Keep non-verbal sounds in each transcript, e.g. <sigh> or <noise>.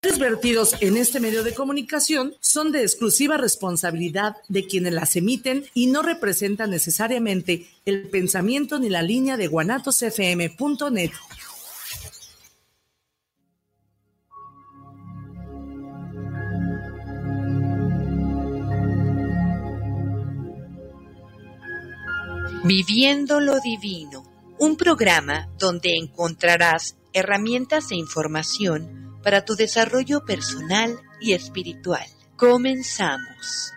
Los vertidos en este medio de comunicación son de exclusiva responsabilidad de quienes las emiten y no representan necesariamente el pensamiento ni la línea de guanatosfm.net. Viviendo lo Divino, un programa donde encontrarás herramientas e información para tu desarrollo personal y espiritual. Comenzamos.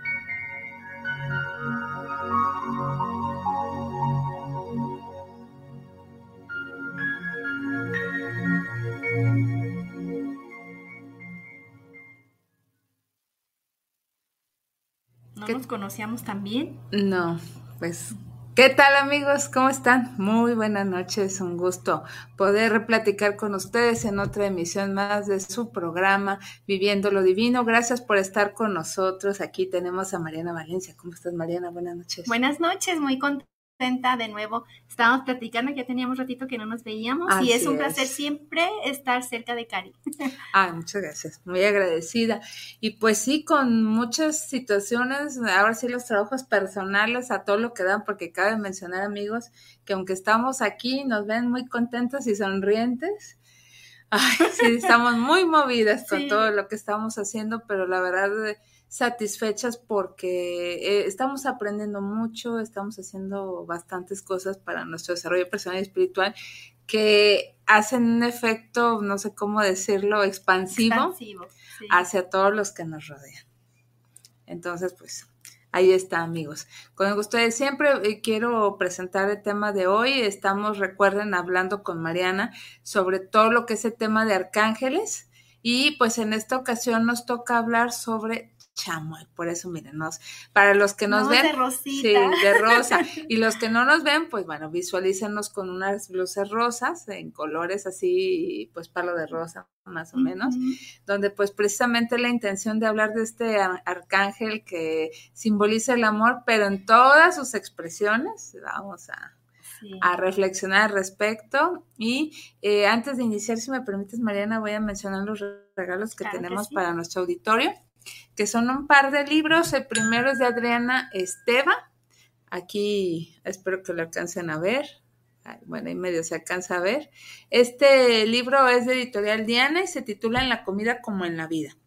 ¿No nos conocíamos también? No, pues ¿Qué tal amigos? ¿Cómo están? Muy buenas noches, un gusto poder platicar con ustedes en otra emisión más de su programa Viviendo lo Divino. Gracias por estar con nosotros. Aquí tenemos a Mariana Valencia. ¿Cómo estás Mariana? Buenas noches. Buenas noches, muy contenta de nuevo. Estábamos platicando, ya teníamos ratito que no nos veíamos y es un placer siempre estar cerca de Cari. <laughs> Ah, muchas gracias, muy agradecida. Y pues sí, con muchas situaciones, ahora sí los trabajos personales a todo lo que dan, porque cabe mencionar amigos que aunque estamos aquí, nos ven muy contentos y sonrientes. Ay, sí, estamos muy movidas con todo lo que estamos haciendo, pero la verdad satisfechas porque eh, estamos aprendiendo mucho, estamos haciendo bastantes cosas para nuestro desarrollo personal y espiritual que hacen un efecto, no sé cómo decirlo, expansivo, hacia todos los que nos rodean. Entonces, pues ahí está, amigos. Con ustedes siempre eh, quiero presentar el tema de hoy. Estamos, recuerden, hablando con Mariana sobre todo lo que es el tema de arcángeles. Y pues en esta ocasión nos toca hablar sobre chamoy, por eso mírenos, para los que nos ven, de sí, de rosa, <laughs> y los que no nos ven, pues bueno, visualícenos con unas blusas rosas en colores así, pues palo de rosa, más o menos, donde pues precisamente la intención de hablar de este arcángel que simboliza el amor, pero en todas sus expresiones, vamos a, a reflexionar al respecto. Y eh, antes de iniciar, si me permites, Mariana, voy a mencionar los regalos que tenemos para nuestro auditorio que son un par de libros. El primero es de Adriana Esteva. Aquí espero que lo alcancen a ver. Bueno, y medio se alcanza a ver. Este libro es de editorial Diana y se titula En la comida como en la vida.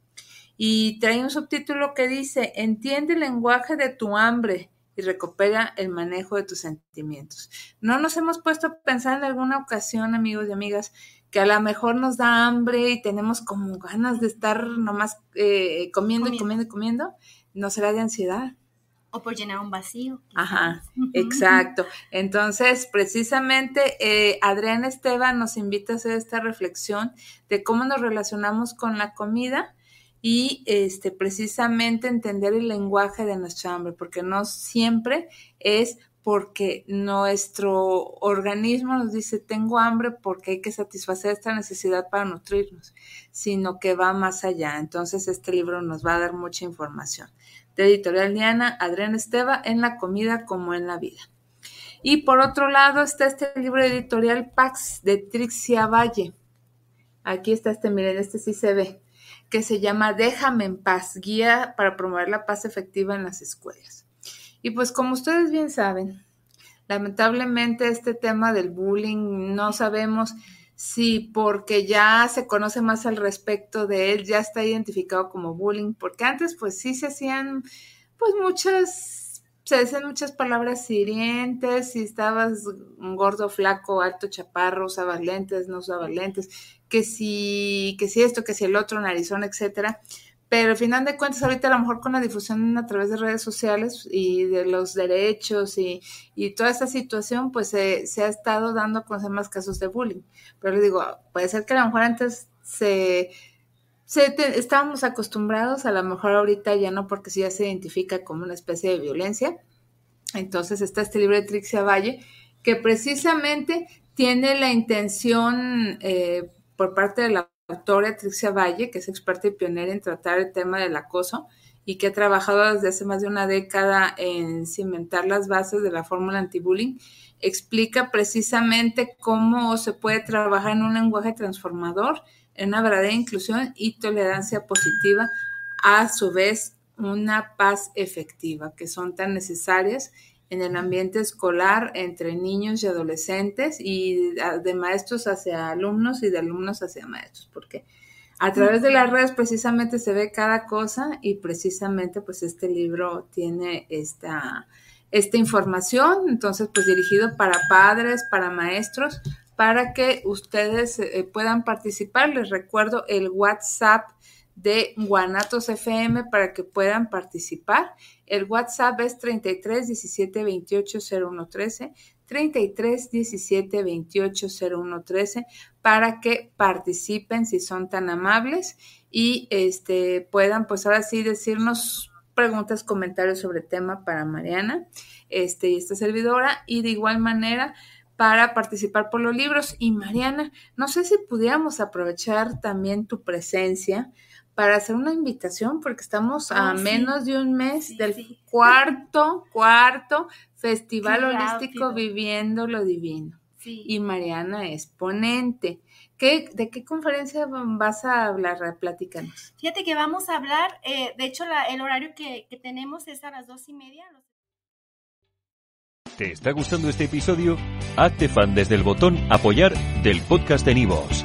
Y trae un subtítulo que dice, entiende el lenguaje de tu hambre y recupera el manejo de tus sentimientos. No nos hemos puesto a pensar en alguna ocasión, amigos y amigas, que a lo mejor nos da hambre y tenemos como ganas de estar nomás eh, comiendo, y comiendo y comiendo, ¿no será de ansiedad? O por llenar un vacío. Ajá, exacto. Entonces, precisamente, eh, Adrián Esteban nos invita a hacer esta reflexión de cómo nos relacionamos con la comida y este, precisamente entender el lenguaje de nuestra hambre, porque no siempre es porque nuestro organismo nos dice tengo hambre porque hay que satisfacer esta necesidad para nutrirnos, sino que va más allá. Entonces este libro nos va a dar mucha información. De Editorial Diana, Adrián Esteva, en la comida como en la vida. Y por otro lado está este libro editorial Pax de Trixia Valle. Aquí está este, miren, este sí se ve, que se llama Déjame en paz, guía para promover la paz efectiva en las escuelas. Y pues como ustedes bien saben, lamentablemente este tema del bullying no sabemos si porque ya se conoce más al respecto de él, ya está identificado como bullying, porque antes pues sí se hacían pues muchas, se decían muchas palabras hirientes, si estabas gordo, flaco, alto, chaparro, usabas lentes, no usabas lentes, que si, que si esto, que si el otro, narizón, etcétera pero al final de cuentas ahorita a lo mejor con la difusión a través de redes sociales y de los derechos y, toda esta situación, pues se, ha estado dando a conocer más casos de bullying. Pero les digo, puede ser que a lo mejor antes se estábamos acostumbrados, a lo mejor ahorita ya no, porque si ya se identifica como una especie de violencia. Entonces está este libro de Trixia Valle, que precisamente tiene la intención eh, por parte de la autora Trixia Valle, que es experta y pionera en tratar el tema del acoso y que ha trabajado desde hace más de una década en cimentar las bases de la fórmula anti-bullying, explica precisamente cómo se puede trabajar en un lenguaje transformador, en una verdadera inclusión y tolerancia positiva, a su vez una paz efectiva, que son tan necesarias en el ambiente escolar entre niños y adolescentes y de maestros hacia alumnos y de alumnos hacia maestros, porque a través de las redes precisamente se ve cada cosa y precisamente pues este libro tiene esta, esta información, entonces pues dirigido para padres, para maestros, para que ustedes eh, puedan participar. Les recuerdo el WhatsApp de Guanatos FM para que puedan participar. El WhatsApp es 33 17 28 01 13, 33 17 28 01 13 para que participen si son tan amables y este puedan pues ahora sí decirnos preguntas, comentarios sobre tema para Mariana este, y esta servidora y de igual manera para participar por los libros. Y Mariana, no sé si pudiéramos aprovechar también tu presencia para hacer una invitación, porque estamos a oh, menos de un mes del <laughs> cuarto, cuarto Festival Holístico Viviendo lo Divino. Y Mariana es ponente. ¿Qué, ¿De qué conferencia vas a hablar? Platícanos. Fíjate que vamos a hablar, eh, de hecho el horario que, que, tenemos es a las dos y media. ¿Te está gustando este episodio? Hazte fan desde el botón apoyar del podcast de Nivos.